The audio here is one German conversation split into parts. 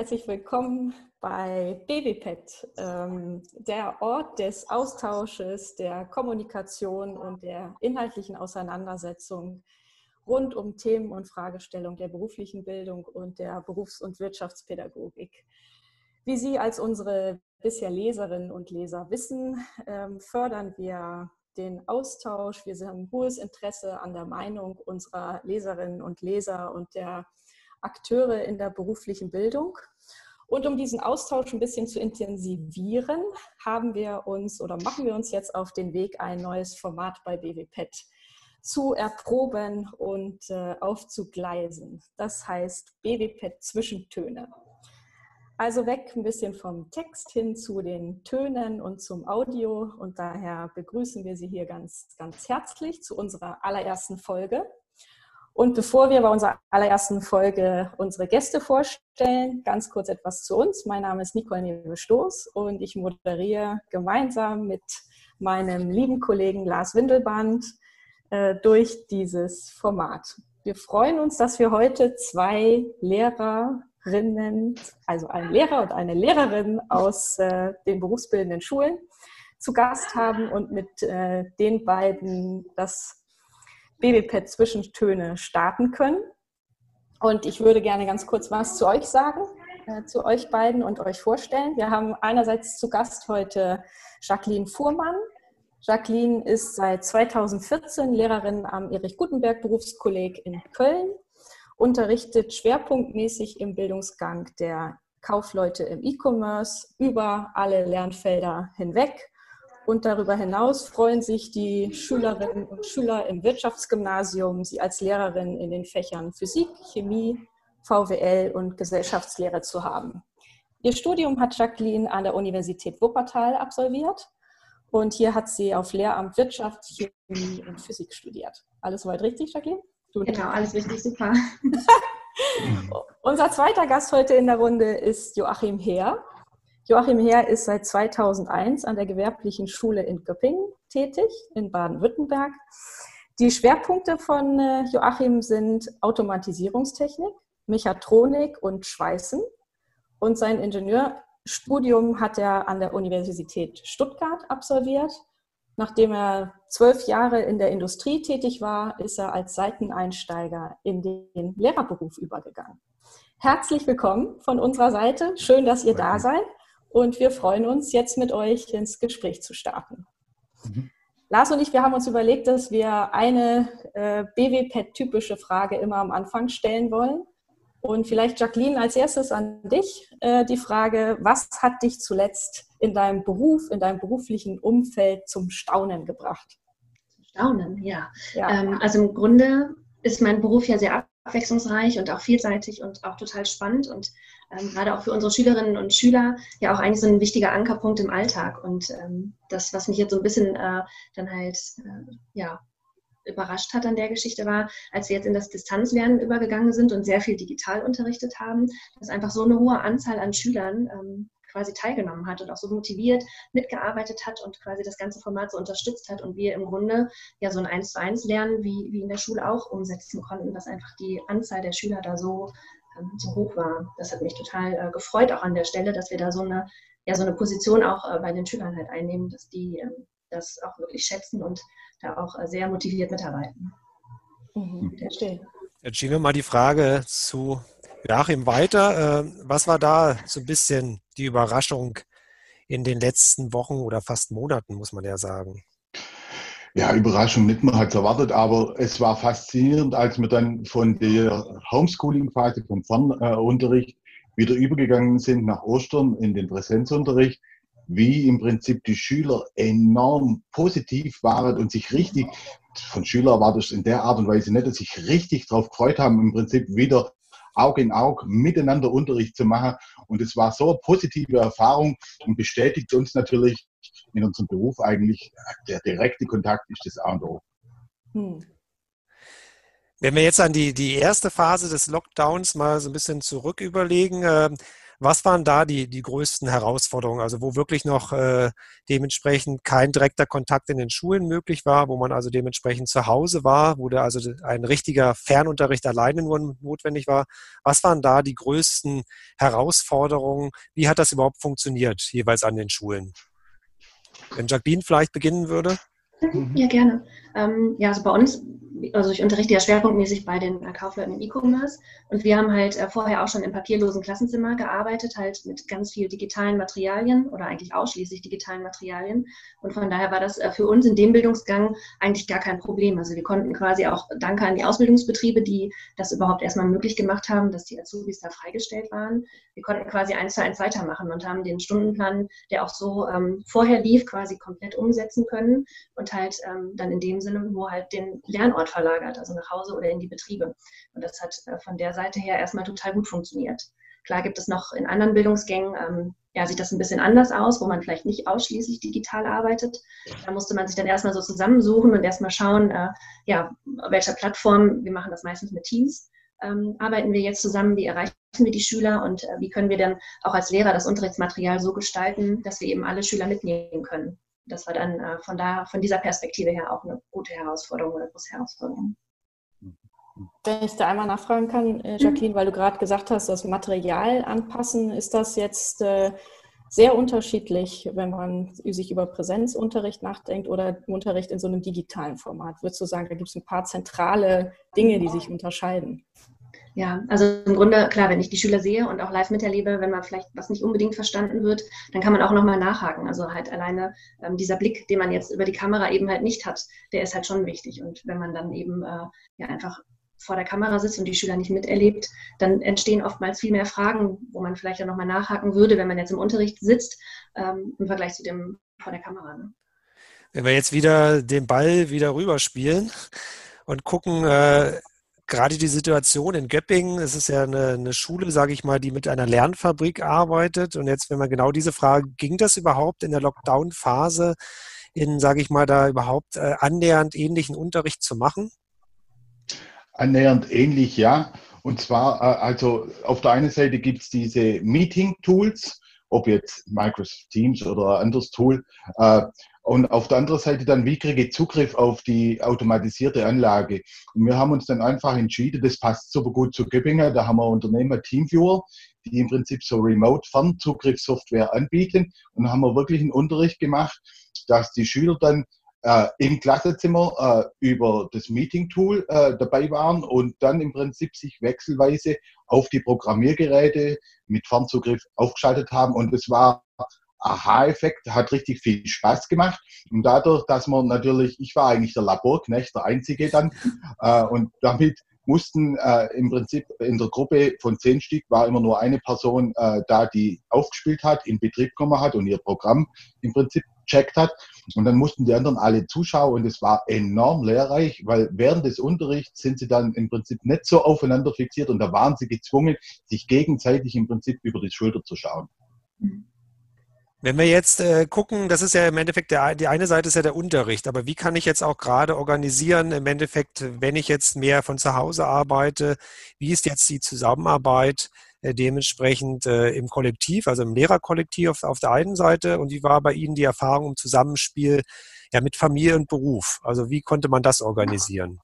Herzlich willkommen bei BWPET, ähm, der Ort des Austausches, der Kommunikation und der inhaltlichen Auseinandersetzung rund um Themen und Fragestellungen der beruflichen Bildung und der Berufs- und Wirtschaftspädagogik. Wie Sie als unsere bisher Leserinnen und Leser wissen, ähm, fördern wir den Austausch. Wir haben hohes Interesse an der Meinung unserer Leserinnen und Leser und der Akteure in der beruflichen Bildung. Und um diesen Austausch ein bisschen zu intensivieren, haben wir uns oder machen wir uns jetzt auf den Weg, ein neues Format bei BWPET zu erproben und äh, aufzugleisen. Das heißt BWPET Zwischentöne. Also weg ein bisschen vom Text hin zu den Tönen und zum Audio. Und daher begrüßen wir Sie hier ganz, ganz herzlich zu unserer allerersten Folge. Und bevor wir bei unserer allerersten Folge unsere Gäste vorstellen, ganz kurz etwas zu uns. Mein Name ist Nicole Newe-Stoß und ich moderiere gemeinsam mit meinem lieben Kollegen Lars Windelband äh, durch dieses Format. Wir freuen uns, dass wir heute zwei Lehrerinnen, also einen Lehrer und eine Lehrerin aus äh, den berufsbildenden Schulen zu Gast haben und mit äh, den beiden das BBPAD Zwischentöne starten können. Und ich würde gerne ganz kurz was zu euch sagen, äh, zu euch beiden und euch vorstellen. Wir haben einerseits zu Gast heute Jacqueline Fuhrmann. Jacqueline ist seit 2014 Lehrerin am Erich Gutenberg Berufskolleg in Köln, unterrichtet schwerpunktmäßig im Bildungsgang der Kaufleute im E-Commerce über alle Lernfelder hinweg und darüber hinaus freuen sich die Schülerinnen und Schüler im Wirtschaftsgymnasium, sie als Lehrerin in den Fächern Physik, Chemie, VWL und Gesellschaftslehre zu haben. Ihr Studium hat Jacqueline an der Universität Wuppertal absolviert und hier hat sie auf Lehramt Wirtschaft, Chemie und Physik studiert. Alles soweit richtig, Jacqueline? Du genau, alles richtig, super. Unser zweiter Gast heute in der Runde ist Joachim Heer. Joachim Heer ist seit 2001 an der Gewerblichen Schule in Göppingen tätig, in Baden-Württemberg. Die Schwerpunkte von äh, Joachim sind Automatisierungstechnik, Mechatronik und Schweißen. Und sein Ingenieurstudium hat er an der Universität Stuttgart absolviert. Nachdem er zwölf Jahre in der Industrie tätig war, ist er als Seiteneinsteiger in den Lehrerberuf übergegangen. Herzlich willkommen von unserer Seite. Schön, dass ihr da seid. Und wir freuen uns, jetzt mit euch ins Gespräch zu starten. Mhm. Lars und ich, wir haben uns überlegt, dass wir eine äh, BWPET-typische Frage immer am Anfang stellen wollen. Und vielleicht, Jacqueline, als erstes an dich äh, die Frage, was hat dich zuletzt in deinem Beruf, in deinem beruflichen Umfeld zum Staunen gebracht? Staunen, ja. ja. Ähm, also im Grunde ist mein Beruf ja sehr abwechslungsreich und auch vielseitig und auch total spannend und ähm, gerade auch für unsere Schülerinnen und Schüler ja auch eigentlich so ein wichtiger Ankerpunkt im Alltag. Und ähm, das, was mich jetzt so ein bisschen äh, dann halt äh, ja, überrascht hat an der Geschichte war, als wir jetzt in das Distanzlernen übergegangen sind und sehr viel digital unterrichtet haben, dass einfach so eine hohe Anzahl an Schülern ähm, quasi teilgenommen hat und auch so motiviert mitgearbeitet hat und quasi das ganze Format so unterstützt hat und wir im Grunde ja so ein Eins zu eins Lernen wie, wie in der Schule auch umsetzen konnten, dass einfach die Anzahl der Schüler da so so hoch war. Das hat mich total äh, gefreut, auch an der Stelle, dass wir da so eine, ja, so eine Position auch äh, bei den Schülern halt einnehmen, dass die ähm, das auch wirklich schätzen und da auch äh, sehr motiviert mitarbeiten. Mhm. Jetzt schieben wir mal die Frage zu Joachim weiter. Ähm, was war da so ein bisschen die Überraschung in den letzten Wochen oder fast Monaten, muss man ja sagen? Ja, Überraschung nicht, man hat es erwartet, aber es war faszinierend, als wir dann von der Homeschooling-Phase, vom Fernunterricht wieder übergegangen sind nach Ostern in den Präsenzunterricht, wie im Prinzip die Schüler enorm positiv waren und sich richtig, von Schülern war das in der Art und Weise nicht, dass sich richtig darauf gefreut haben, im Prinzip wieder Auge in Auge miteinander Unterricht zu machen. Und es war so eine positive Erfahrung und bestätigt uns natürlich in unserem Beruf eigentlich, der direkte Kontakt ist das A und O. Hm. Wenn wir jetzt an die, die erste Phase des Lockdowns mal so ein bisschen zurück überlegen, äh, Was waren da die, die größten Herausforderungen? Also wo wirklich noch äh, dementsprechend kein direkter Kontakt in den Schulen möglich war, wo man also dementsprechend zu Hause war, wo da also ein richtiger Fernunterricht alleine nur notwendig war. Was waren da die größten Herausforderungen? Wie hat das überhaupt funktioniert, jeweils an den Schulen? Wenn Jacqueline vielleicht beginnen würde. Ja, gerne. Ähm, ja, also bei uns also ich unterrichte ja schwerpunktmäßig bei den äh, Kaufleuten im E-Commerce und wir haben halt äh, vorher auch schon im papierlosen Klassenzimmer gearbeitet, halt mit ganz viel digitalen Materialien oder eigentlich ausschließlich digitalen Materialien und von daher war das äh, für uns in dem Bildungsgang eigentlich gar kein Problem. Also wir konnten quasi auch danke an die Ausbildungsbetriebe, die das überhaupt erstmal möglich gemacht haben, dass die Azubis da freigestellt waren. Wir konnten quasi eins zu eins weitermachen und haben den Stundenplan, der auch so ähm, vorher lief, quasi komplett umsetzen können und halt ähm, dann in dem Sinne, wo halt den Lernort verlagert, also nach Hause oder in die Betriebe. Und das hat äh, von der Seite her erstmal total gut funktioniert. Klar gibt es noch in anderen Bildungsgängen, ähm, ja, sieht das ein bisschen anders aus, wo man vielleicht nicht ausschließlich digital arbeitet. Da musste man sich dann erstmal so zusammensuchen und erstmal schauen, äh, ja, welcher Plattform, wir machen das meistens mit Teams, ähm, arbeiten wir jetzt zusammen, wie erreichen wir die Schüler und äh, wie können wir dann auch als Lehrer das Unterrichtsmaterial so gestalten, dass wir eben alle Schüler mitnehmen können das war dann äh, von, da, von dieser Perspektive her auch eine gute Herausforderung oder große Herausforderung. Wenn ich da einmal nachfragen kann, äh, Jacqueline, weil du gerade gesagt hast, das Material anpassen, ist das jetzt äh, sehr unterschiedlich, wenn man sich über Präsenzunterricht nachdenkt oder Unterricht in so einem digitalen Format? Würdest du sagen, da gibt es ein paar zentrale Dinge, die sich unterscheiden? Ja, also im Grunde, klar, wenn ich die Schüler sehe und auch live miterlebe, wenn man vielleicht was nicht unbedingt verstanden wird, dann kann man auch nochmal nachhaken. Also halt alleine ähm, dieser Blick, den man jetzt über die Kamera eben halt nicht hat, der ist halt schon wichtig. Und wenn man dann eben äh, ja einfach vor der Kamera sitzt und die Schüler nicht miterlebt, dann entstehen oftmals viel mehr Fragen, wo man vielleicht dann nochmal nachhaken würde, wenn man jetzt im Unterricht sitzt, ähm, im Vergleich zu dem vor der Kamera. Ne? Wenn wir jetzt wieder den Ball wieder rüberspielen und gucken, äh, gerade die Situation in Göppingen, es ist ja eine, eine Schule, sage ich mal, die mit einer Lernfabrik arbeitet. Und jetzt, wenn man genau diese Frage, ging das überhaupt in der Lockdown-Phase, in, sage ich mal, da überhaupt äh, annähernd ähnlichen Unterricht zu machen? Annähernd ähnlich, ja. Und zwar, äh, also auf der einen Seite gibt es diese Meeting-Tools, ob jetzt Microsoft Teams oder ein anderes Tool. Äh, und auf der anderen Seite dann, wie kriege ich Zugriff auf die automatisierte Anlage? Und wir haben uns dann einfach entschieden, das passt super gut zu Göppingen. Da haben wir Unternehmer Teamviewer, die im Prinzip so Remote-Fernzugriffssoftware anbieten. Und haben wir wirklich einen Unterricht gemacht, dass die Schüler dann äh, im Klassenzimmer äh, über das Meeting-Tool äh, dabei waren und dann im Prinzip sich wechselweise auf die Programmiergeräte mit Fernzugriff aufgeschaltet haben. Und es war Aha-Effekt, hat richtig viel Spaß gemacht. Und dadurch, dass man natürlich, ich war eigentlich der Laborknecht, der Einzige dann, äh, und damit mussten äh, im Prinzip in der Gruppe von zehn Stück war immer nur eine Person äh, da, die aufgespielt hat, in Betrieb genommen hat und ihr Programm im Prinzip checkt hat. Und dann mussten die anderen alle zuschauen und es war enorm lehrreich, weil während des Unterrichts sind sie dann im Prinzip nicht so aufeinander fixiert und da waren sie gezwungen, sich gegenseitig im Prinzip über die Schulter zu schauen. Mhm. Wenn wir jetzt äh, gucken, das ist ja im Endeffekt, der, die eine Seite ist ja der Unterricht, aber wie kann ich jetzt auch gerade organisieren, im Endeffekt, wenn ich jetzt mehr von zu Hause arbeite, wie ist jetzt die Zusammenarbeit äh, dementsprechend äh, im Kollektiv, also im Lehrerkollektiv auf, auf, der einen Seite und wie war bei Ihnen die Erfahrung im Zusammenspiel ja, mit Familie und Beruf? Also wie konnte man das organisieren?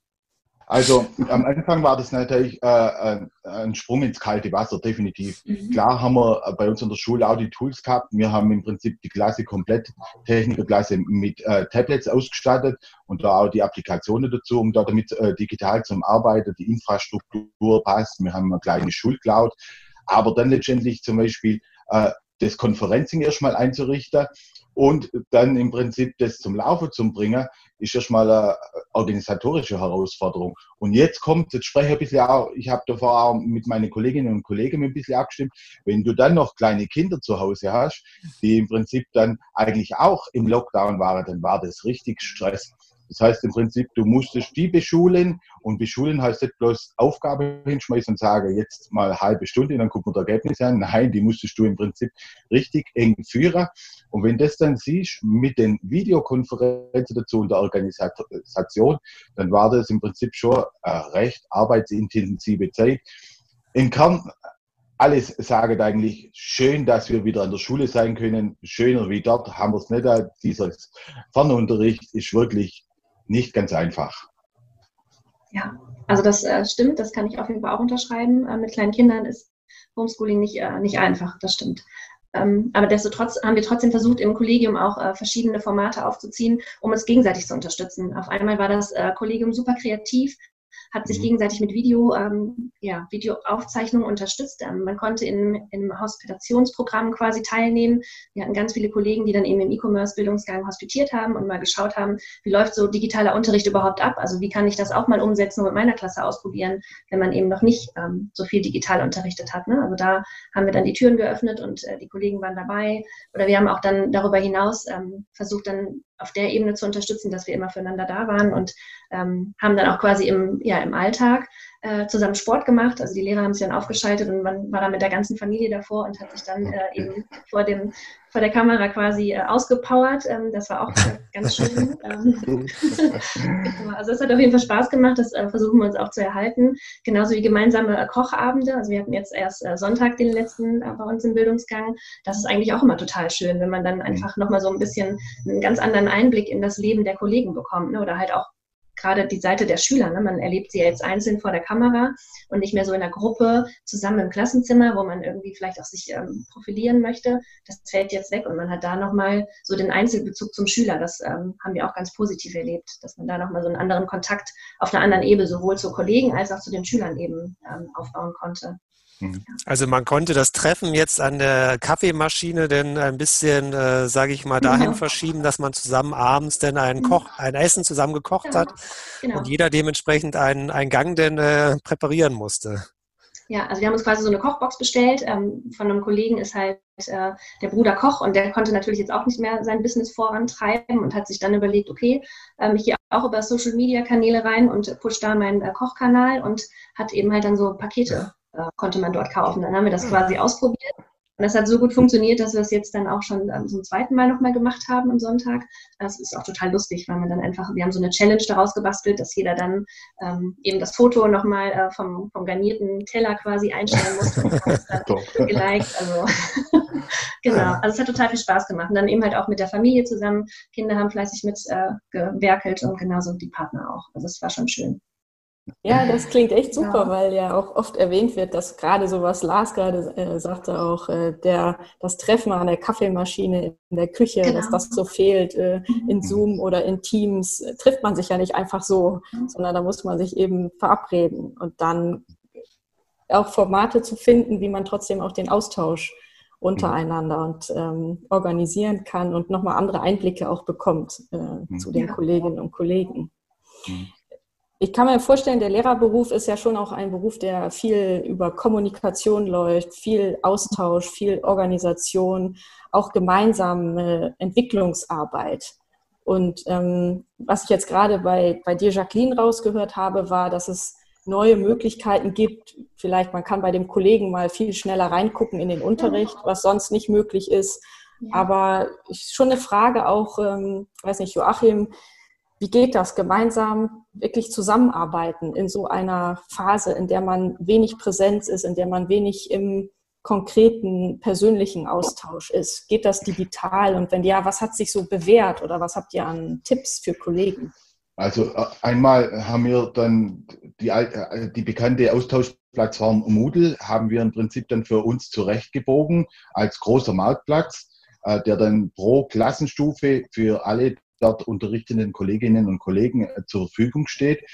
Also am Anfang war das natürlich äh, ein Sprung ins kalte Wasser, definitiv. Mhm. Klar haben wir bei uns in der Schule auch die Tools gehabt. Wir haben im Prinzip die Klasse komplett, Technikerklasse mit äh, Tablets ausgestattet und da auch die Applikationen dazu, um da damit äh, digital zum Arbeiten, die Infrastruktur passt. Wir haben eine kleine Schulcloud. Aber dann letztendlich zum Beispiel äh, das Konferencing erstmal einzurichten und dann im Prinzip das zum Laufen zu bringen, ist erstmal eine organisatorische Herausforderung. Und jetzt kommt, jetzt spreche ich ein bisschen auch, ich habe davor auch mit meinen Kolleginnen und Kollegen ein bisschen abgestimmt, wenn du dann noch kleine Kinder zu Hause hast, die im Prinzip dann eigentlich auch im Lockdown waren, dann war das richtig Stress. Das heißt im Prinzip, du musstest die beschulen und beschulen heißt nicht bloß Aufgabe hinschmeißen und sagen, jetzt mal halbe Stunde, dann gucken wir das Ergebnis an. Nein, die musstest du im Prinzip richtig eng führen. Und wenn das dann siehst mit den Videokonferenzen dazu und der Organisation, dann war das im Prinzip schon eine recht arbeitsintensive Zeit. Im Kern alles sagen eigentlich, schön, dass wir wieder an der Schule sein können. Schöner wie dort haben wir es nicht. Dieser Fernunterricht ist wirklich nicht ganz einfach. Ja, also das äh, stimmt, das kann ich auf jeden Fall auch unterschreiben. Äh, mit kleinen Kindern ist Homeschooling nicht, äh, nicht einfach, das stimmt. Ähm, aber destotrotz haben wir trotzdem versucht, im Kollegium auch äh, verschiedene Formate aufzuziehen, um uns gegenseitig zu unterstützen. Auf einmal war das äh, Kollegium super kreativ, hat sich mhm. gegenseitig mit Video, ähm, ja, Videoaufzeichnungen unterstützt. Ähm, man konnte in, in Hospitationsprogrammen quasi teilnehmen. Wir hatten ganz viele Kollegen, die dann eben im E-Commerce-Bildungsgang hospitiert haben und mal geschaut haben, wie läuft so digitaler Unterricht überhaupt ab? Also wie kann ich das auch mal umsetzen und mit meiner Klasse ausprobieren, wenn man eben noch nicht ähm, so viel digital unterrichtet hat. Ne? Also da haben wir dann die Türen geöffnet und äh, die Kollegen waren dabei. Oder wir haben auch dann darüber hinaus ähm, versucht, dann auf der Ebene zu unterstützen, dass wir immer füreinander da waren und ähm, haben dann auch quasi im, ja, im Alltag äh, zusammen Sport gemacht. Also die Lehrer haben sich dann aufgeschaltet und man war dann mit der ganzen Familie davor und hat sich dann äh, eben vor, dem, vor der Kamera quasi äh, ausgepowert. Ähm, das war auch ganz schön. Ähm, also es hat auf jeden Fall Spaß gemacht. Das äh, versuchen wir uns auch zu erhalten. Genauso wie gemeinsame äh, Kochabende. Also wir hatten jetzt erst äh, Sonntag den letzten bei uns im Bildungsgang. Das ist eigentlich auch immer total schön, wenn man dann einfach nochmal so ein bisschen einen ganz anderen Einblick in das Leben der Kollegen bekommt. Ne? Oder halt auch gerade die Seite der Schüler. Ne? Man erlebt sie ja jetzt einzeln vor der Kamera und nicht mehr so in der Gruppe zusammen im Klassenzimmer, wo man irgendwie vielleicht auch sich ähm, profilieren möchte. Das fällt jetzt weg und man hat da nochmal so den Einzelbezug zum Schüler. Das ähm, haben wir auch ganz positiv erlebt, dass man da nochmal so einen anderen Kontakt auf einer anderen Ebene sowohl zu Kollegen als auch zu den Schülern eben ähm, aufbauen konnte. Mhm. Also man konnte das Treffen jetzt an der Kaffeemaschine denn ein bisschen, äh, sage ich mal, dahin genau. verschieben, dass man zusammen abends denn ein, Koch, mhm. ein Essen zusammen gekocht genau. hat genau. und jeder dementsprechend einen, einen Gang denn äh, präparieren musste. Ja, also wir haben uns quasi so eine Kochbox bestellt. Ähm, von einem Kollegen ist halt äh, der Bruder Koch und der konnte natürlich jetzt auch nicht mehr sein Business vorantreiben und hat sich dann überlegt, okay, ähm, ich gehe auch über Social Media Kanäle rein und push da meinen äh, Kochkanal und hat eben halt dann so Pakete äh, konnte man dort kaufen. Dann haben wir das quasi ausprobiert. Und das hat so gut funktioniert, dass wir es jetzt dann auch schon ähm, zum zweiten Mal nochmal gemacht haben am Sonntag. Das ist auch total lustig, weil man dann einfach, wir haben so eine Challenge daraus gebastelt, dass jeder dann ähm, eben das Foto nochmal äh, vom, vom garnierten Teller quasi einstellen muss und das dann geliked. Also genau, also es hat total viel Spaß gemacht. Und dann eben halt auch mit der Familie zusammen. Kinder haben fleißig mitgewerkelt äh, und genauso die Partner auch. Also es war schon schön. Ja, das klingt echt super, ja. weil ja auch oft erwähnt wird, dass gerade so was Lars gerade äh, sagte, auch äh, der, das Treffen an der Kaffeemaschine in der Küche, genau. dass das so fehlt äh, in mhm. Zoom oder in Teams, äh, trifft man sich ja nicht einfach so, mhm. sondern da muss man sich eben verabreden und dann auch Formate zu finden, wie man trotzdem auch den Austausch untereinander und ähm, organisieren kann und nochmal andere Einblicke auch bekommt äh, mhm. zu den ja. Kolleginnen und Kollegen. Mhm. Ich kann mir vorstellen, der Lehrerberuf ist ja schon auch ein Beruf, der viel über Kommunikation läuft, viel Austausch, viel Organisation, auch gemeinsame Entwicklungsarbeit. Und ähm, was ich jetzt gerade bei, bei dir, Jacqueline, rausgehört habe, war, dass es neue Möglichkeiten gibt. Vielleicht man kann bei dem Kollegen mal viel schneller reingucken in den Unterricht, was sonst nicht möglich ist. Ja. Aber schon eine Frage auch, ähm, weiß nicht, Joachim, wie geht das gemeinsam wirklich zusammenarbeiten in so einer Phase, in der man wenig Präsenz ist, in der man wenig im konkreten persönlichen Austausch ist? Geht das digital? Und wenn ja, was hat sich so bewährt oder was habt ihr an Tipps für Kollegen? Also äh, einmal haben wir dann die, äh, die bekannte Austauschplattform Moodle, haben wir im Prinzip dann für uns zurechtgebogen als großer Marktplatz, äh, der dann pro Klassenstufe für alle dort unterrichtenden Kolleginnen und Kollegen äh, zur Verfügung steht.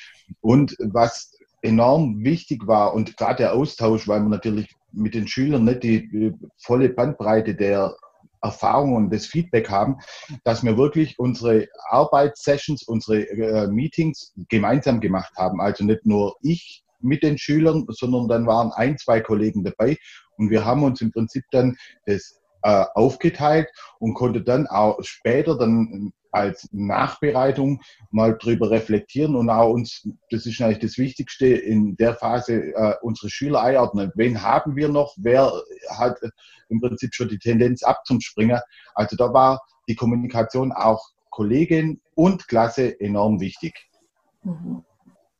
Und was enorm wichtig war und gerade der Austausch, weil man natürlich mit den Schülern nicht die volle Bandbreite der Erfahrungen und das Feedback haben, dass wir wirklich unsere Arbeitssessions, unsere äh, Meetings gemeinsam gemacht haben. Also nicht nur ich mit den Schülern, sondern dann waren ein, zwei Kollegen dabei und wir haben uns im Prinzip dann das äh, aufgeteilt und konnte dann auch später dann als Nachbereitung mal drüber reflektieren und auch uns, das ist eigentlich das Wichtigste, in der Phase äh, unsere Schüler einordnen. Wen haben wir noch? Wer hat im Prinzip schon die Tendenz abzuspringen? Also da war die Kommunikation auch Kollegin und Klasse enorm wichtig. Mhm.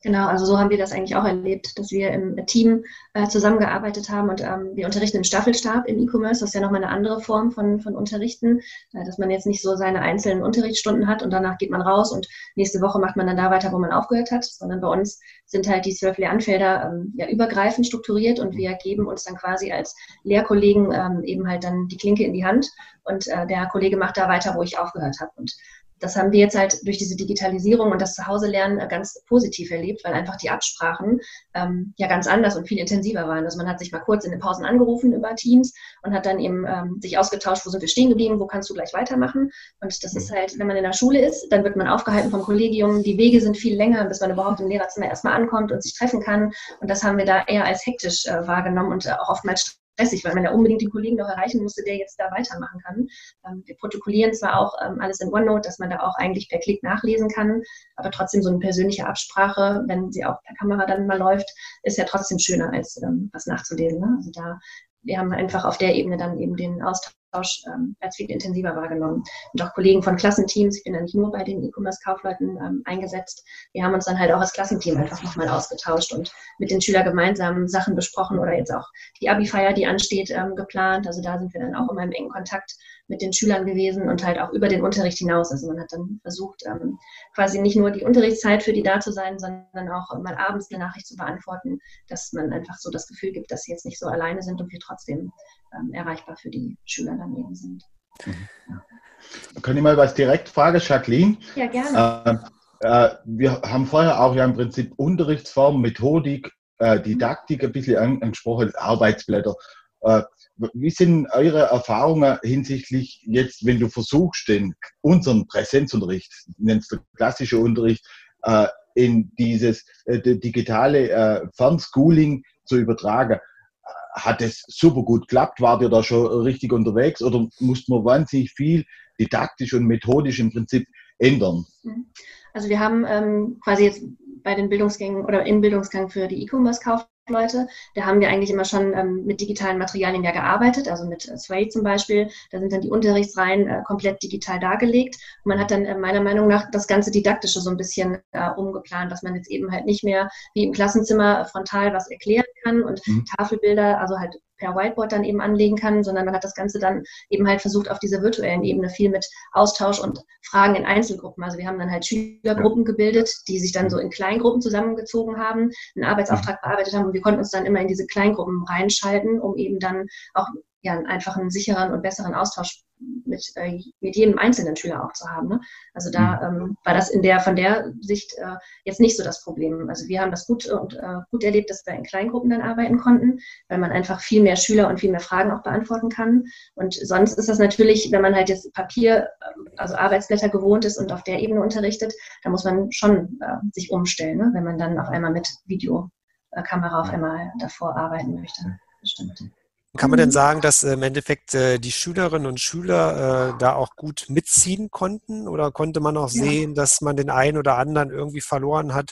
Genau, also so haben wir das eigentlich auch erlebt, dass wir im Team äh, zusammengearbeitet haben und ähm, wir unterrichten im Staffelstab im E-Commerce. Das ist ja nochmal eine andere Form von, von Unterrichten, äh, dass man jetzt nicht so seine einzelnen Unterrichtsstunden hat und danach geht man raus und nächste Woche macht man dann da weiter, wo man aufgehört hat, sondern bei uns sind halt die zwölf Lernfelder ähm, ja übergreifend strukturiert und wir geben uns dann quasi als Lehrkollegen ähm, eben halt dann die Klinke in die Hand und äh, der Kollege macht da weiter, wo ich aufgehört habe. Und das haben wir jetzt halt durch diese Digitalisierung und das Zuhause-Lernen äh, ganz positiv erlebt, weil einfach die Absprachen ähm, ja ganz anders und viel intensiver waren. Also man hat sich mal kurz in den Pausen angerufen über Teams und hat dann eben ähm, sich ausgetauscht, wo sind wir stehen geblieben, wo kannst du gleich weitermachen. Und das ist halt, wenn man in der Schule ist, dann wird man aufgehalten vom Kollegium. Die Wege sind viel länger, bis man überhaupt im Lehrerzimmer erstmal ankommt und sich treffen kann. Und das haben wir da eher als hektisch äh, wahrgenommen und äh, auch oftmals stressig, weil man ja unbedingt den Kollegen noch erreichen musste, der jetzt da weitermachen kann. Ähm, wir protokollieren zwar auch ähm, alles in OneNote, dass man da auch eigentlich per Klick nachlesen kann, aber trotzdem so eine persönliche Absprache, wenn sie auch per Kamera dann mal läuft, ist ja trotzdem schöner, als ähm, was nachzulesen. Ne? Also da, wir haben einfach auf der Ebene dann eben den Austausch Austausch ähm, als viel intensiver wahrgenommen. Und auch Kollegen von Klassenteams, ich bin dann nicht nur bei den E-Commerce-Kaufleuten ähm, eingesetzt, wir haben uns dann halt auch als Klassenteam einfach nochmal ausgetauscht und mit den Schülern gemeinsam Sachen besprochen oder jetzt auch die Abi-Feier, die ansteht, ähm, geplant. Also da sind wir dann auch immer im engen Kontakt mit den Schülern gewesen und halt auch über den Unterricht hinaus. Also man hat dann versucht, ähm, quasi nicht nur die Unterrichtszeit für die da zu sein, sondern auch mal abends eine Nachricht zu beantworten, dass man einfach so das Gefühl gibt, dass sie jetzt nicht so alleine sind und wir trotzdem ähm, erreichbar für die Schüler daneben sind. Mhm. Ja. Kann ich mal was direkt fragen, Jacqueline? Ja, gerne. Äh, äh, wir haben vorher auch ja im Prinzip Unterrichtsform, Methodik, äh, Didaktik ein bisschen angesprochen, Arbeitsblätter. Äh, wie sind eure Erfahrungen hinsichtlich jetzt, wenn du versuchst, den unseren Präsenzunterricht, nennst du klassischer Unterricht, äh, in dieses äh, digitale Fernschooling zu übertragen? Hat es super gut geklappt? Wart ihr da schon richtig unterwegs oder musste man wahnsinnig viel didaktisch und methodisch im Prinzip ändern? Mhm. Also wir haben ähm, quasi jetzt bei den Bildungsgängen oder im Bildungsgang für die E-Commerce-Kauf Leute. Da haben wir eigentlich immer schon ähm, mit digitalen Materialien ja gearbeitet, also mit äh, Sway zum Beispiel. Da sind dann die Unterrichtsreihen äh, komplett digital dargelegt. Und man hat dann äh, meiner Meinung nach das ganze Didaktische so ein bisschen äh, umgeplant, dass man jetzt eben halt nicht mehr wie im Klassenzimmer frontal was erklären kann und mhm. Tafelbilder, also halt per Whiteboard dann eben anlegen kann, sondern man hat das Ganze dann eben halt versucht, auf dieser virtuellen Ebene viel mit Austausch und Fragen in Einzelgruppen. Also wir haben dann halt Schülergruppen gebildet, die sich dann so in Kleingruppen zusammengezogen haben, einen Arbeitsauftrag bearbeitet haben und wir konnten uns dann immer in diese Kleingruppen reinschalten, um eben dann auch ja, einfach einen sicheren und besseren Austausch mit, äh, mit jedem einzelnen Schüler auch zu haben. Ne? Also da mhm. ähm, war das in der, von der Sicht äh, jetzt nicht so das Problem. Also wir haben das gut und äh, gut erlebt, dass wir in Kleingruppen dann arbeiten konnten, weil man einfach viel mehr Schüler und viel mehr Fragen auch beantworten kann. Und sonst ist das natürlich, wenn man halt jetzt Papier, ähm, also Arbeitsblätter gewohnt ist und auf der Ebene unterrichtet, da muss man schon äh, sich umstellen, ne? wenn man dann auf einmal mit Videokamera auf einmal davor arbeiten möchte. Bestimmt. Kann man denn mhm. sagen, dass äh, im Endeffekt äh, die Schülerinnen und Schüler äh, da auch gut mitziehen konnten? Oder konnte man auch sehen, dass man den einen oder anderen irgendwie verloren hat,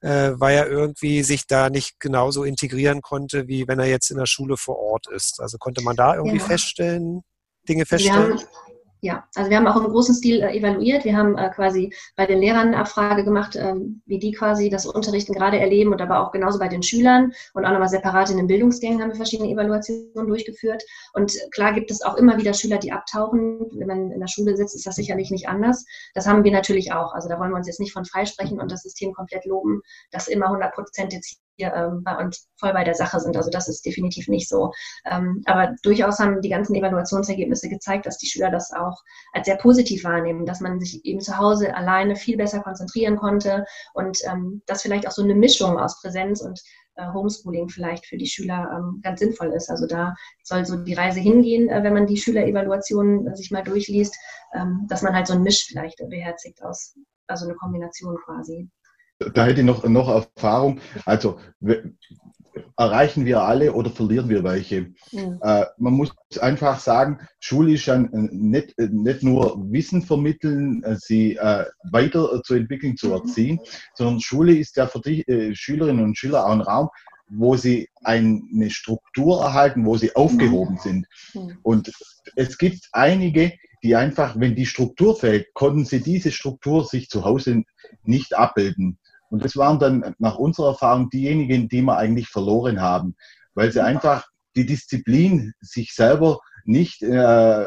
weil er irgendwie sich da nicht genauso integrieren konnte, wie wenn er jetzt in der Schule vor Ort ist? Also konnte man da irgendwie ja. feststellen, Dinge feststellen? Ja. Ja, also wir haben auch im großen Stil äh, evaluiert. Wir haben äh, quasi bei den Lehrern eine Abfrage gemacht, ähm, wie die quasi das Unterrichten gerade erleben und aber auch genauso bei den Schülern und auch nochmal separat in den Bildungsgängen haben wir verschiedene Evaluationen durchgeführt. Und klar gibt es auch immer wieder Schüler, die abtauchen. Wenn man in der Schule sitzt, ist das sicherlich nicht anders. Das haben wir natürlich auch. Also da wollen wir uns jetzt nicht von freisprechen und das System komplett loben, dass immer 100 Prozent jetzt hier ähm, bei uns voll bei der Sache sind. Also das ist definitiv nicht so. Ähm, aber durchaus haben die ganzen Evaluationsergebnisse gezeigt, dass die Schüler das auch als sehr positiv wahrnehmen, dass man sich eben zu Hause alleine viel besser konzentrieren konnte und ähm, dass vielleicht auch so eine Mischung aus Präsenz und äh, Homeschooling vielleicht für die Schüler ähm, ganz sinnvoll ist. Also da soll so die Reise hingehen, äh, wenn man die Schülerevaluationen äh, sich mal durchliest, ähm, dass man halt so ein Misch vielleicht beherzigt aus, also eine Kombination quasi da hätte ich noch, noch Erfahrung. Also erreichen wir alle oder verlieren wir welche? Mhm. Äh, man muss einfach sagen, Schule ist ja nicht, nicht nur Wissen vermitteln, äh, sie äh, weiterzuentwickeln, zu mhm. erziehen, sondern Schule ist ja für die äh, Schülerinnen und Schüler auch ein Raum, wo sie eine Struktur erhalten, wo sie aufgehoben mhm. sind. Mhm. Und es gibt einige, die einfach, wenn die Struktur fällt, konnten sie diese Struktur sich zu Hause nicht abbilden. Und das waren dann nach unserer Erfahrung diejenigen, die wir eigentlich verloren haben, weil sie einfach die Disziplin sich selber nicht äh,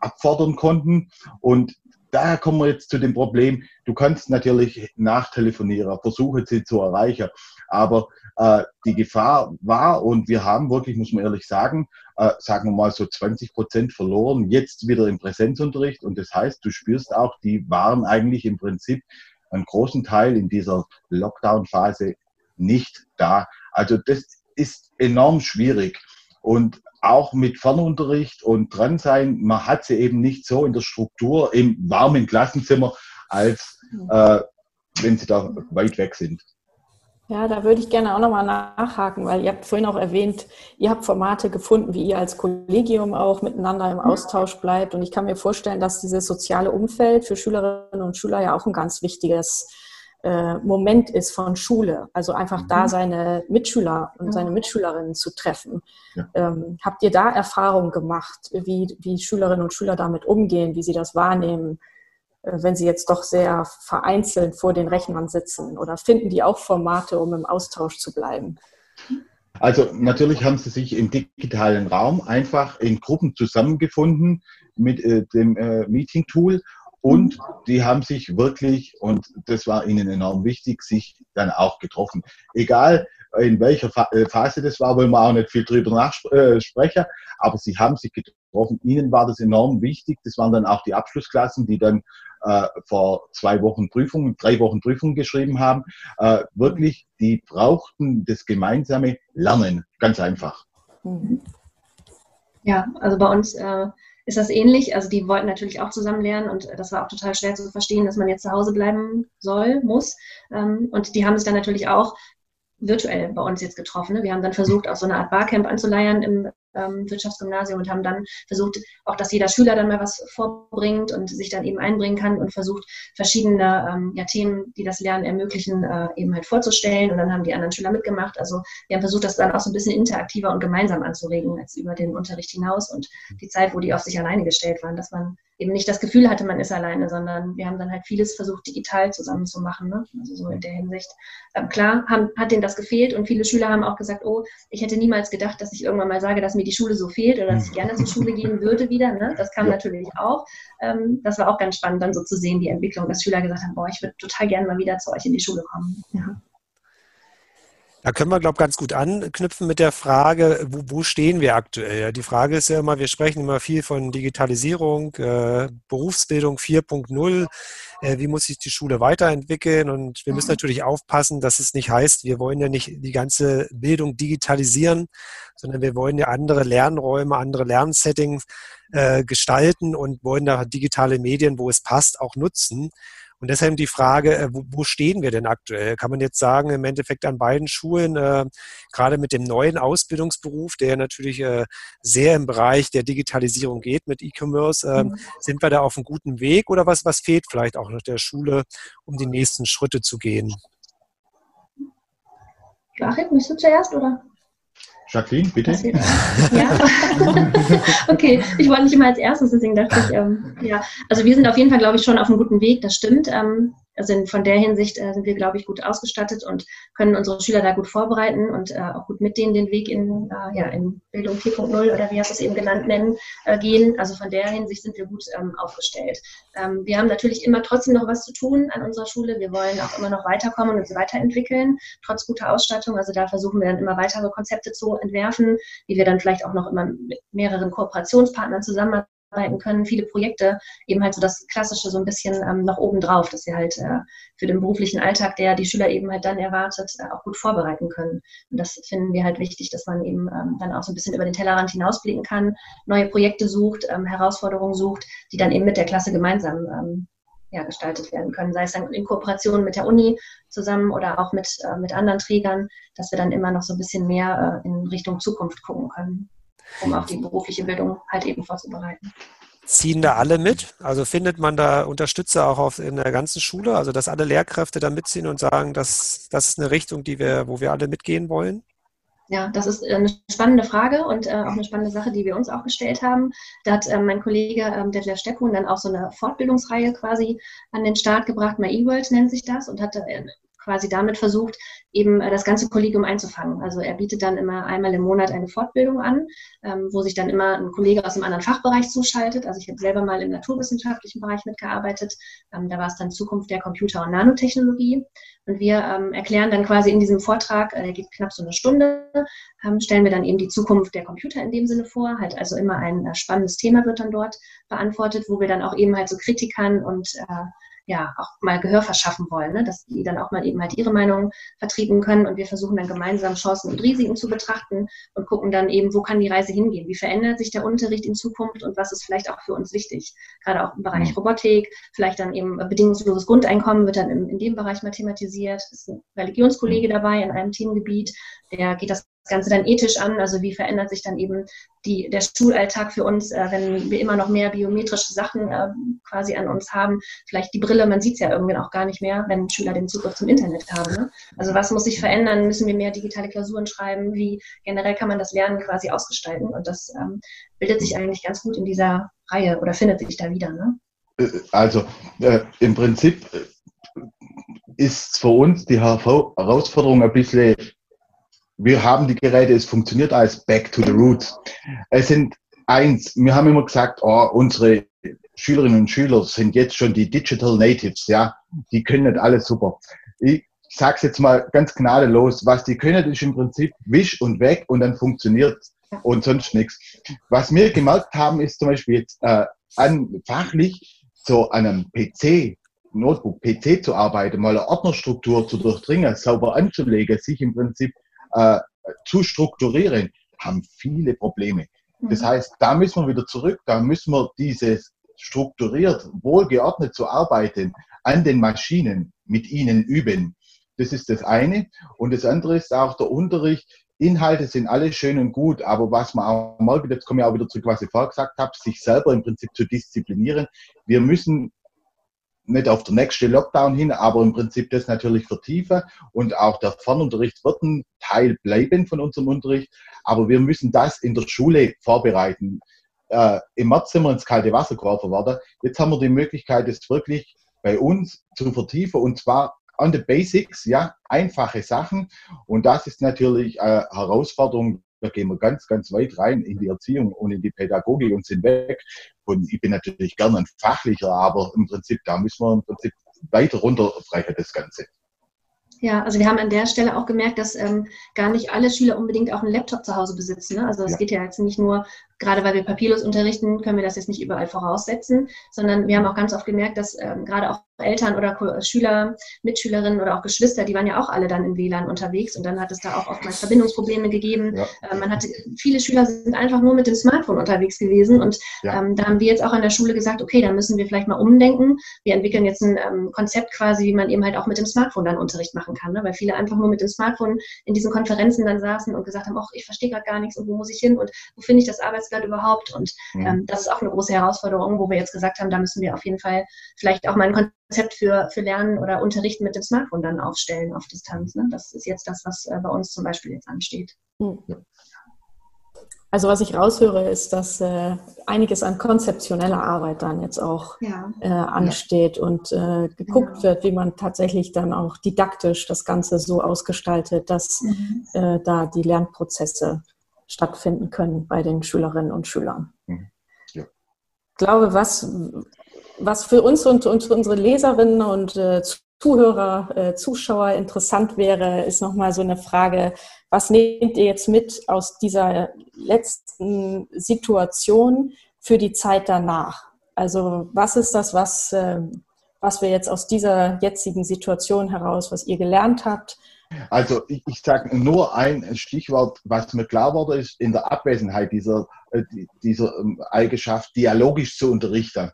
abfordern konnten. Und daher kommen wir jetzt zu dem Problem, du kannst natürlich nachtelefonieren, versuchen sie zu erreichen, aber äh, die Gefahr war und wir haben wirklich, muss man ehrlich sagen, äh, sagen wir mal so 20 Prozent verloren, jetzt wieder im Präsenzunterricht. Und das heißt, du spürst auch, die waren eigentlich im Prinzip einen großen Teil in dieser Lockdown-Phase nicht da. Also das ist enorm schwierig. Und auch mit Fernunterricht und dran sein, man hat sie eben nicht so in der Struktur im warmen Klassenzimmer, als äh, wenn sie da weit weg sind. Ja, da würde ich gerne auch nochmal nachhaken, weil ihr habt vorhin auch erwähnt, ihr habt Formate gefunden, wie ihr als Kollegium auch miteinander im Austausch bleibt. Und ich kann mir vorstellen, dass dieses soziale Umfeld für Schülerinnen und Schüler ja auch ein ganz wichtiges äh, Moment ist von Schule. Also einfach da mhm. seine Mitschüler und seine Mitschülerinnen zu treffen. Ja. Ähm, habt ihr da Erfahrungen gemacht, wie, wie Schülerinnen und Schüler damit umgehen, wie sie das wahrnehmen? Äh, wenn sie jetzt doch sehr vereinzelt vor den Rechnern sitzen? Oder finden die auch Formate, um im Austausch zu bleiben? Also natürlich haben sie sich im digitalen Raum einfach in Gruppen zusammengefunden mit äh, dem äh, Meeting-Tool und die haben sich wirklich, und das war ihnen enorm wichtig, sich dann auch getroffen. Egal in welcher äh, Phase das war, wollen wir auch nicht viel drüber nachsprechen, aber sie haben sich getroffen. Ihnen war das enorm wichtig. Das waren dann auch die Abschlussklassen, die dann äh, vor zwei Wochen Prüfungen, drei Wochen Prüfungen geschrieben haben. Äh, wirklich, die brauchten das gemeinsame Lernen, ganz einfach. Ja, also bei uns äh, ist das ähnlich. Also die wollten natürlich auch zusammen lernen und das war auch total schwer zu verstehen, dass man jetzt zu Hause bleiben soll, muss. Ähm, und die haben sich dann natürlich auch virtuell bei uns jetzt getroffen. Ne? Wir haben dann versucht, auch so eine Art Barcamp anzuleiern im ähm, Wirtschaftsgymnasium und haben dann versucht, auch dass jeder Schüler dann mal was vorbringt und sich dann eben einbringen kann und versucht, verschiedene ähm, ja, Themen, die das Lernen ermöglichen, äh, eben halt vorzustellen. Und dann haben die anderen Schüler mitgemacht. Also wir haben versucht, das dann auch so ein bisschen interaktiver und gemeinsam anzuregen als über den Unterricht hinaus und die Zeit, wo die auf sich alleine gestellt waren, dass man eben nicht das Gefühl hatte, man ist alleine, sondern wir haben dann halt vieles versucht, digital zusammen zu machen. Ne? Also so in der Hinsicht. Ähm, klar haben, hat denen das gefehlt und viele Schüler haben auch gesagt, oh, ich hätte niemals gedacht, dass ich irgendwann mal sage, dass mir die Schule so fehlt oder dass ich gerne zur Schule gehen würde wieder. Ne? Das kam natürlich auch. Ähm, das war auch ganz spannend, dann so zu sehen, die Entwicklung, dass Schüler gesagt haben, boah, ich würde total gerne mal wieder zu euch in die Schule kommen. Ja. Da können wir, glaube ich, ganz gut anknüpfen mit der Frage, wo, wo, stehen wir aktuell? Die Frage ist ja immer, wir sprechen immer viel von Digitalisierung, äh, Berufsbildung 4.0. Äh, wie muss sich die Schule weiterentwickeln? Und wir müssen mhm. natürlich aufpassen, dass es nicht heißt, wir wollen ja nicht die ganze Bildung digitalisieren, sondern wir wollen ja andere Lernräume, andere Lernsettings äh, gestalten und wollen da digitale Medien, wo es passt, auch nutzen. Und deshalb die Frage, äh, wo, wo stehen wir denn aktuell? Kann man jetzt sagen, im Endeffekt an beiden Schulen, äh, gerade mit dem neuen Ausbildungsberuf, der natürlich äh, sehr im Bereich der Digitalisierung geht mit E-Commerce, äh, mhm. sind wir da auf einem guten Weg oder was, was fehlt vielleicht auch noch der Schule, um die nächsten Schritte zu gehen? Joachim, bist du zuerst oder? Jacqueline, bitte. Ja. okay, ich wollte nicht immer als erstes, deswegen dachte ich, ähm, ja. Also wir sind auf jeden Fall, glaube ich, schon auf einem guten Weg, das stimmt. Ähm, also von der Hinsicht äh, sind wir, glaube ich, gut ausgestattet und können unsere Schüler da gut vorbereiten und äh, auch gut mit denen den Weg in, äh, ja, in Bildung 4.0 oder wie hast du es eben genannt nennen, äh, gehen. Also von der Hinsicht sind wir gut ähm, aufgestellt. Ähm, wir haben natürlich immer trotzdem noch was zu tun an unserer Schule. Wir wollen auch immer noch weiterkommen und uns weiterentwickeln, trotz guter Ausstattung. Also da versuchen wir dann immer weitere Konzepte zu entwerfen, wie wir dann vielleicht auch noch immer mit mehreren Kooperationspartnern zusammenarbeiten arbeiten können, viele Projekte, eben halt so das Klassische so ein bisschen ähm, noch oben drauf, dass wir halt äh, für den beruflichen Alltag, der die Schüler eben halt dann erwartet, äh, auch gut vorbereiten können. Und das finden wir halt wichtig, dass man eben ähm, dann auch so ein bisschen über den Tellerrand hinausblicken kann, neue Projekte sucht, ähm, Herausforderungen sucht, die dann eben mit der Klasse gemeinsam ähm, ja, gestaltet werden können, sei es dann in Kooperation mit der Uni zusammen oder auch mit, äh, mit anderen Trägern, dass wir dann immer noch so ein bisschen mehr äh, in Richtung Zukunft gucken können um auf die berufliche Bildung halt eben vorzubereiten. Ziehen da alle mit? Also findet man da Unterstützer auch auf, in der ganzen Schule? Also dass alle Lehrkräfte da mitziehen und sagen, das, das ist eine Richtung, die wir, wo wir alle mitgehen wollen? Ja, das ist eine spannende Frage und äh, auch eine spannende Sache, die wir uns auch gestellt haben. Da hat äh, mein Kollege ähm, Detlef Steppun dann auch so eine Fortbildungsreihe quasi an den Start gebracht. My eWorld nennt sich das und hat äh, quasi damit versucht, eben äh, das ganze Kollegium einzufangen. Also er bietet dann immer einmal im Monat eine Fortbildung an, ähm, wo sich dann immer ein Kollege aus einem anderen Fachbereich zuschaltet. Also ich habe selber mal im naturwissenschaftlichen Bereich mitgearbeitet. Ähm, da war es dann Zukunft der Computer- und Nanotechnologie. Und wir ähm, erklären dann quasi in diesem Vortrag, äh, der geht knapp so eine Stunde, stellen wir dann eben die Zukunft der Computer in dem Sinne vor. Halt also immer ein äh, spannendes Thema wird dann dort beantwortet, wo wir dann auch eben halt so Kritikern und ja auch mal Gehör verschaffen wollen, ne? dass die dann auch mal eben halt ihre Meinung vertreten können. Und wir versuchen dann gemeinsam Chancen und Risiken zu betrachten und gucken dann eben, wo kann die Reise hingehen, wie verändert sich der Unterricht in Zukunft und was ist vielleicht auch für uns wichtig, gerade auch im Bereich. Robotik, vielleicht dann eben bedingungsloses Grundeinkommen wird dann in, in dem Bereich mal thematisiert, ist ein Religionskollege dabei in einem Themengebiet, der geht das Ganze dann ethisch an? Also wie verändert sich dann eben die, der Schulalltag für uns, äh, wenn wir immer noch mehr biometrische Sachen äh, quasi an uns haben? Vielleicht die Brille, man sieht es ja irgendwann auch gar nicht mehr, wenn Schüler den Zugriff zum Internet haben. Ne? Also was muss sich verändern? Müssen wir mehr digitale Klausuren schreiben? Wie generell kann man das Lernen quasi ausgestalten? Und das ähm, bildet sich eigentlich ganz gut in dieser Reihe oder findet sich da wieder. Ne? Äh, also äh, im Prinzip äh, ist für uns die Herausforderung ein bisschen wir haben die Geräte, es funktioniert als Back to the Roots. Es sind eins, wir haben immer gesagt, oh, unsere Schülerinnen und Schüler sind jetzt schon die Digital Natives, ja, die können nicht alles super. Ich sag's jetzt mal ganz gnadenlos, was die können, ist im Prinzip wisch und weg und dann funktioniert und sonst nichts. Was wir gemerkt haben, ist zum Beispiel jetzt äh, an, fachlich so an einem PC, Notebook, PC zu arbeiten, mal eine Ordnerstruktur zu durchdringen, sauber anzulegen, sich im Prinzip äh, zu strukturieren, haben viele Probleme. Das mhm. heißt, da müssen wir wieder zurück, da müssen wir dieses strukturiert, wohlgeordnet zu arbeiten an den Maschinen mit ihnen üben. Das ist das eine. Und das andere ist auch der Unterricht. Inhalte sind alle schön und gut, aber was man auch mal, jetzt komme ich auch wieder zurück, was ich vorher gesagt habe, sich selber im Prinzip zu disziplinieren. Wir müssen nicht auf der nächste Lockdown hin, aber im Prinzip das natürlich vertiefen und auch der Fernunterricht wird ein Teil bleiben von unserem Unterricht, aber wir müssen das in der Schule vorbereiten. Äh, Im März sind wir ins kalte Wasser geworfen worden. Jetzt haben wir die Möglichkeit, es wirklich bei uns zu vertiefen und zwar an the basics, ja, einfache Sachen. Und das ist natürlich eine Herausforderung, da gehen wir ganz, ganz weit rein in die Erziehung und in die Pädagogik und sind weg. Und ich bin natürlich gerne ein Fachlicher, aber im Prinzip, da müssen wir im Prinzip weiter runterbrechen, das Ganze. Ja, also wir haben an der Stelle auch gemerkt, dass ähm, gar nicht alle Schüler unbedingt auch einen Laptop zu Hause besitzen. Ne? Also es ja. geht ja jetzt nicht nur gerade weil wir papierlos unterrichten, können wir das jetzt nicht überall voraussetzen, sondern wir haben auch ganz oft gemerkt, dass ähm, gerade auch Eltern oder Schüler, Mitschülerinnen oder auch Geschwister, die waren ja auch alle dann im WLAN unterwegs und dann hat es da auch oftmals Verbindungsprobleme gegeben. Ja. Äh, man hatte, viele Schüler sind einfach nur mit dem Smartphone unterwegs gewesen und ja. ähm, da haben wir jetzt auch an der Schule gesagt, okay, da müssen wir vielleicht mal umdenken. Wir entwickeln jetzt ein ähm, Konzept quasi, wie man eben halt auch mit dem Smartphone dann Unterricht machen kann, ne? weil viele einfach nur mit dem Smartphone in diesen Konferenzen dann saßen und gesagt haben, ach, ich verstehe gerade gar nichts und wo muss ich hin und wo finde ich das Arbeits Arbeitsblatt überhaupt? Und ähm, das ist auch eine große Herausforderung, wo wir jetzt gesagt haben, da müssen wir auf jeden Fall vielleicht auch mal ein Konzept für, für Lernen oder Unterrichten mit dem Smartphone dann aufstellen auf Distanz. Ne? Das ist jetzt das, was äh, bei uns zum Beispiel jetzt ansteht. Mhm. Also was ich raushöre, ist, dass äh, einiges an konzeptioneller Arbeit dann jetzt auch ja. äh, ansteht und äh, geguckt ja. wird, wie man tatsächlich dann auch didaktisch das Ganze so ausgestaltet, dass mhm. Äh, da die Lernprozesse stattfinden können bei den Schülerinnen und Schülern. Mhm. Ja. Ich glaube, was, was für uns und, und unsere Leserinnen und äh, Zuhörer, äh, Zuschauer interessant wäre, ist nochmal so eine Frage, was nehmt ihr jetzt mit aus dieser letzten Situation für die Zeit danach? Also was ist das, was, äh, was wir jetzt aus dieser jetzigen Situation heraus, was ihr gelernt habt, also ich, ich sage nur ein Stichwort, was mir klar wurde, ist in der Abwesenheit dieser, äh, dieser ähm, Eigenschaft, dialogisch zu unterrichten.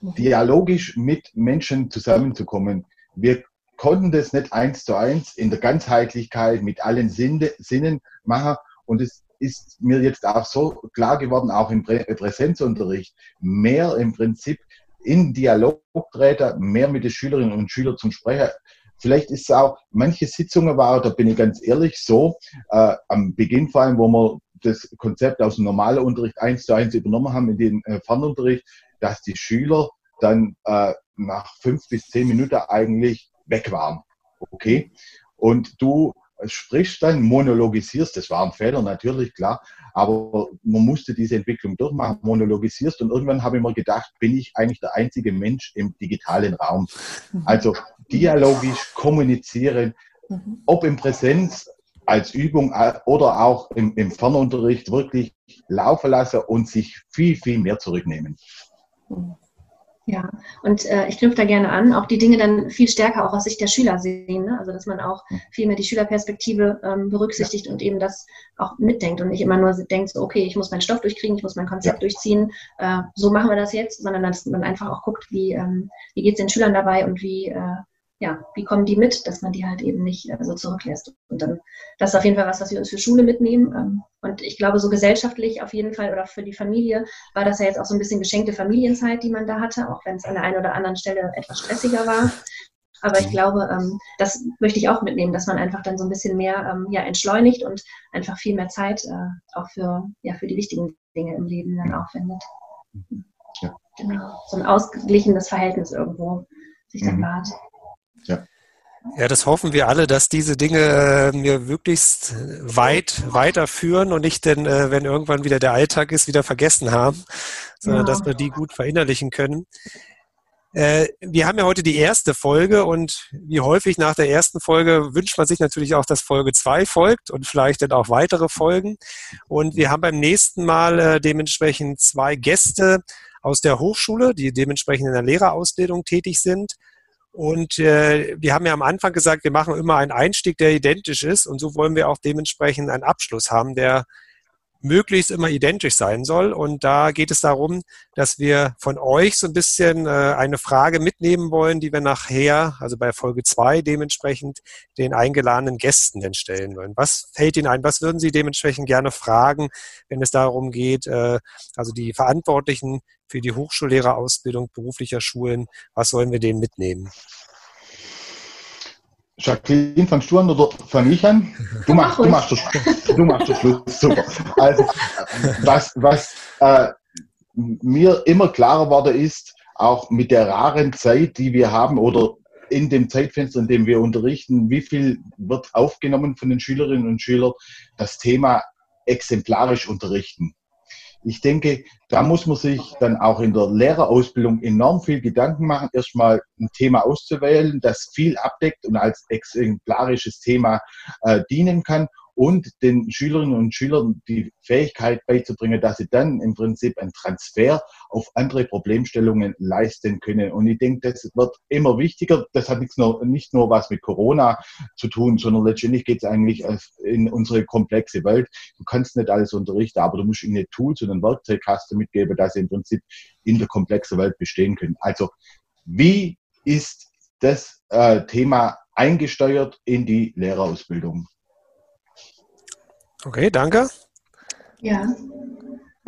Mhm. Dialogisch mit Menschen zusammenzukommen. Wir konnten das nicht eins zu eins in der Ganzheitlichkeit mit allen Sinne, Sinnen machen. Und es ist mir jetzt auch so klar geworden, auch im Prä Präsenzunterricht, mehr im Prinzip in Dialog treten, mehr mit den Schülerinnen und Schülern zum Sprechen. Vielleicht ist es auch, manche Sitzungen waren, da bin ich ganz ehrlich, so, äh, am Beginn vor allem, wo wir das Konzept aus dem normalen Unterricht eins zu eins übernommen haben in den äh, Fernunterricht, dass die Schüler dann äh, nach fünf bis zehn Minuten eigentlich weg waren. Okay. Und du sprichst dann, monologisierst, das war ein Fehler natürlich, klar, aber man musste diese Entwicklung durchmachen, monologisierst und irgendwann habe ich mir gedacht, bin ich eigentlich der einzige Mensch im digitalen Raum. Mhm. Also dialogisch kommunizieren, mhm. ob in Präsenz als Übung äh, oder auch im, im Fernunterricht wirklich laufen lassen und sich viel, viel mehr zurücknehmen. Mhm. Ja, und äh, ich knüpfe da gerne an, auch die Dinge dann viel stärker auch aus Sicht der Schüler sehen. Ne? Also dass man auch hm. viel mehr die Schülerperspektive ähm, berücksichtigt ja. und eben das auch mitdenkt und nicht immer nur denkt, so, okay, ich muss meinen Stoff durchkriegen, ich muss mein Konzept ja. durchziehen, äh, so machen wir das jetzt, sondern dass man einfach auch guckt, wie, ähm, wie geht es den Schülern dabei und wie äh, ja, wie kommen die mit, dass man die halt eben nicht äh, so zurücklässt. Und dann, das ist auf jeden Fall was, was wir uns für Schule mitnehmen. Ähm, und ich glaube, so gesellschaftlich auf jeden Fall oder für die Familie war das ja jetzt auch so ein bisschen geschenkte Familienzeit, die man da hatte, auch wenn es an der einen oder anderen Stelle etwas stressiger war. Aber ich glaube, ähm, das möchte ich auch mitnehmen, dass man einfach dann so ein bisschen mehr ähm, ja, entschleunigt und einfach viel mehr Zeit äh, auch für, ja, für die wichtigen Dinge im Leben dann aufwendet. Ja. Genau. So ein ausgeglichenes Verhältnis irgendwo sich dann mhm. wahrt. Ja. Ja, das hoffen wir alle, dass diese Dinge äh, mir möglichst weit weiterführen und nicht denn, äh, wenn irgendwann wieder der Alltag ist, wieder vergessen haben, sondern ja. dass wir die gut verinnerlichen können. Äh, wir haben ja heute die erste Folge und wie häufig nach der ersten Folge wünscht man sich natürlich auch, dass Folge zwei folgt und vielleicht dann auch weitere Folgen. Und wir haben beim nächsten Mal dementsprechend zwei Gäste aus der Hochschule, die dementsprechend in der Lehrerausbildung tätig sind und äh, wir haben ja am Anfang gesagt, wir machen immer einen Einstieg, der identisch ist. Und so wollen wir auch dementsprechend einen Abschluss haben, der möglichst immer identisch sein soll. Und da geht es darum, dass wir von euch so ein bisschen äh, eine Frage mitnehmen wollen, die wir nachher, also bei Folge zwei dementsprechend den eingeladenen Gästen denn stellen wollen. Was fällt Ihnen ein? Was würden Sie dementsprechend gerne fragen, wenn es darum geht, äh, also die Verantwortlichen für die Hochschullehrerausbildung beruflicher Schulen, was sollen wir denen mitnehmen? Jacqueline, fangst du an oder fange ich an? Du machst, du machst, das, du machst das Schluss. Super. Also, was, was äh, mir immer klarer geworden ist, auch mit der raren Zeit, die wir haben oder in dem Zeitfenster, in dem wir unterrichten, wie viel wird aufgenommen von den Schülerinnen und Schülern, das Thema exemplarisch unterrichten. Ich denke, da muss man sich dann auch in der Lehrerausbildung enorm viel Gedanken machen, erstmal ein Thema auszuwählen, das viel abdeckt und als exemplarisches Thema äh, dienen kann und den Schülerinnen und Schülern die Fähigkeit beizubringen, dass sie dann im Prinzip einen Transfer auf andere Problemstellungen leisten können. Und ich denke, das wird immer wichtiger. Das hat nur, nicht nur was mit Corona zu tun, sondern letztendlich geht es eigentlich in unsere komplexe Welt. Du kannst nicht alles unterrichten, aber du musst ihnen Tools und einen Werkzeugkasten mitgeben, dass sie im Prinzip in der komplexen Welt bestehen können. Also wie ist das äh, Thema eingesteuert in die Lehrerausbildung? Okay, danke. Ja.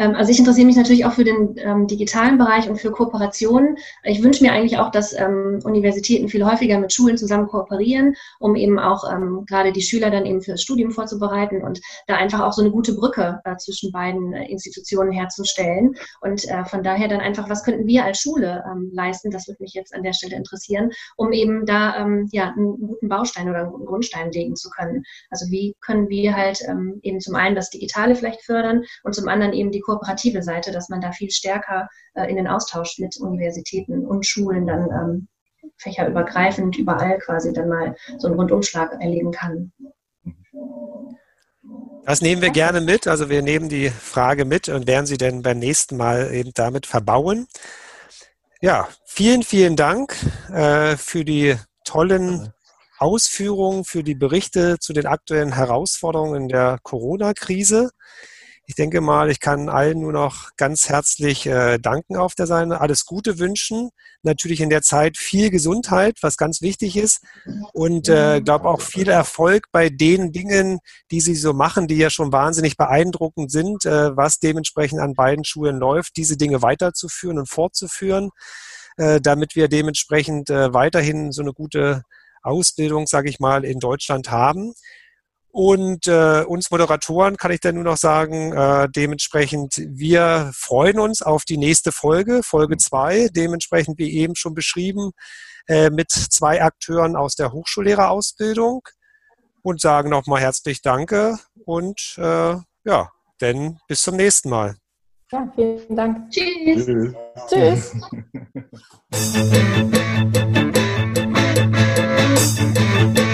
Ähm, also ich interessiere mich natürlich auch für den ähm, digitalen Bereich und für Kooperationen. Ich wünsche mir eigentlich auch, dass ähm, Universitäten viel häufiger mit Schulen zusammen kooperieren, um eben auch ähm, gerade die Schüler dann eben fürs Studium vorzubereiten und da einfach auch so eine gute Brücke äh, zwischen beiden äh, Institutionen herzustellen. Und äh, von daher dann einfach, was könnten wir als Schule ähm, leisten? Das würde mich jetzt an der Stelle interessieren, um eben da ähm, ja einen guten Baustein oder einen guten Grundstein legen zu können. Also wie können wir halt eben zum einen das Digitale vielleicht fördern und zum anderen eben die kooperative Seite, dass man da viel stärker äh, in den Austausch mit Universitäten und Schulen dann ähm, fächerübergreifend überall quasi dann mal so einen Rundumschlag erleben kann. Das nehmen wir gerne mit. Also wir nehmen die Frage mit und werden sie denn beim nächsten Mal eben damit verbauen. Ja, vielen, vielen Dank äh, für die tollen Ausführungen, für die Berichte zu den aktuellen Herausforderungen in der Corona-Krise. Ich denke mal, ich kann allen nur noch ganz herzlich äh, danken auf der Seite, alles Gute wünschen. Natürlich in der Zeit viel Gesundheit, was ganz wichtig ist. Und äh, glaube auch viel Erfolg bei den Dingen, die Sie so machen, die ja schon wahnsinnig beeindruckend sind, äh, was dementsprechend an beiden Schulen läuft, diese Dinge weiterzuführen und fortzuführen, äh, damit wir dementsprechend äh, weiterhin so eine gute Ausbildung, sage ich mal, in Deutschland haben. Und äh, uns Moderatoren kann ich dann nur noch sagen, äh, dementsprechend, wir freuen uns auf die nächste Folge, Folge mhm. 2, dementsprechend wie eben schon beschrieben, äh, mit zwei Akteuren aus der Hochschullehrerausbildung und sagen nochmal herzlich Danke und äh, ja, denn bis zum nächsten Mal. Ja, vielen Dank. Tschüss. Tschüss. Tschüss.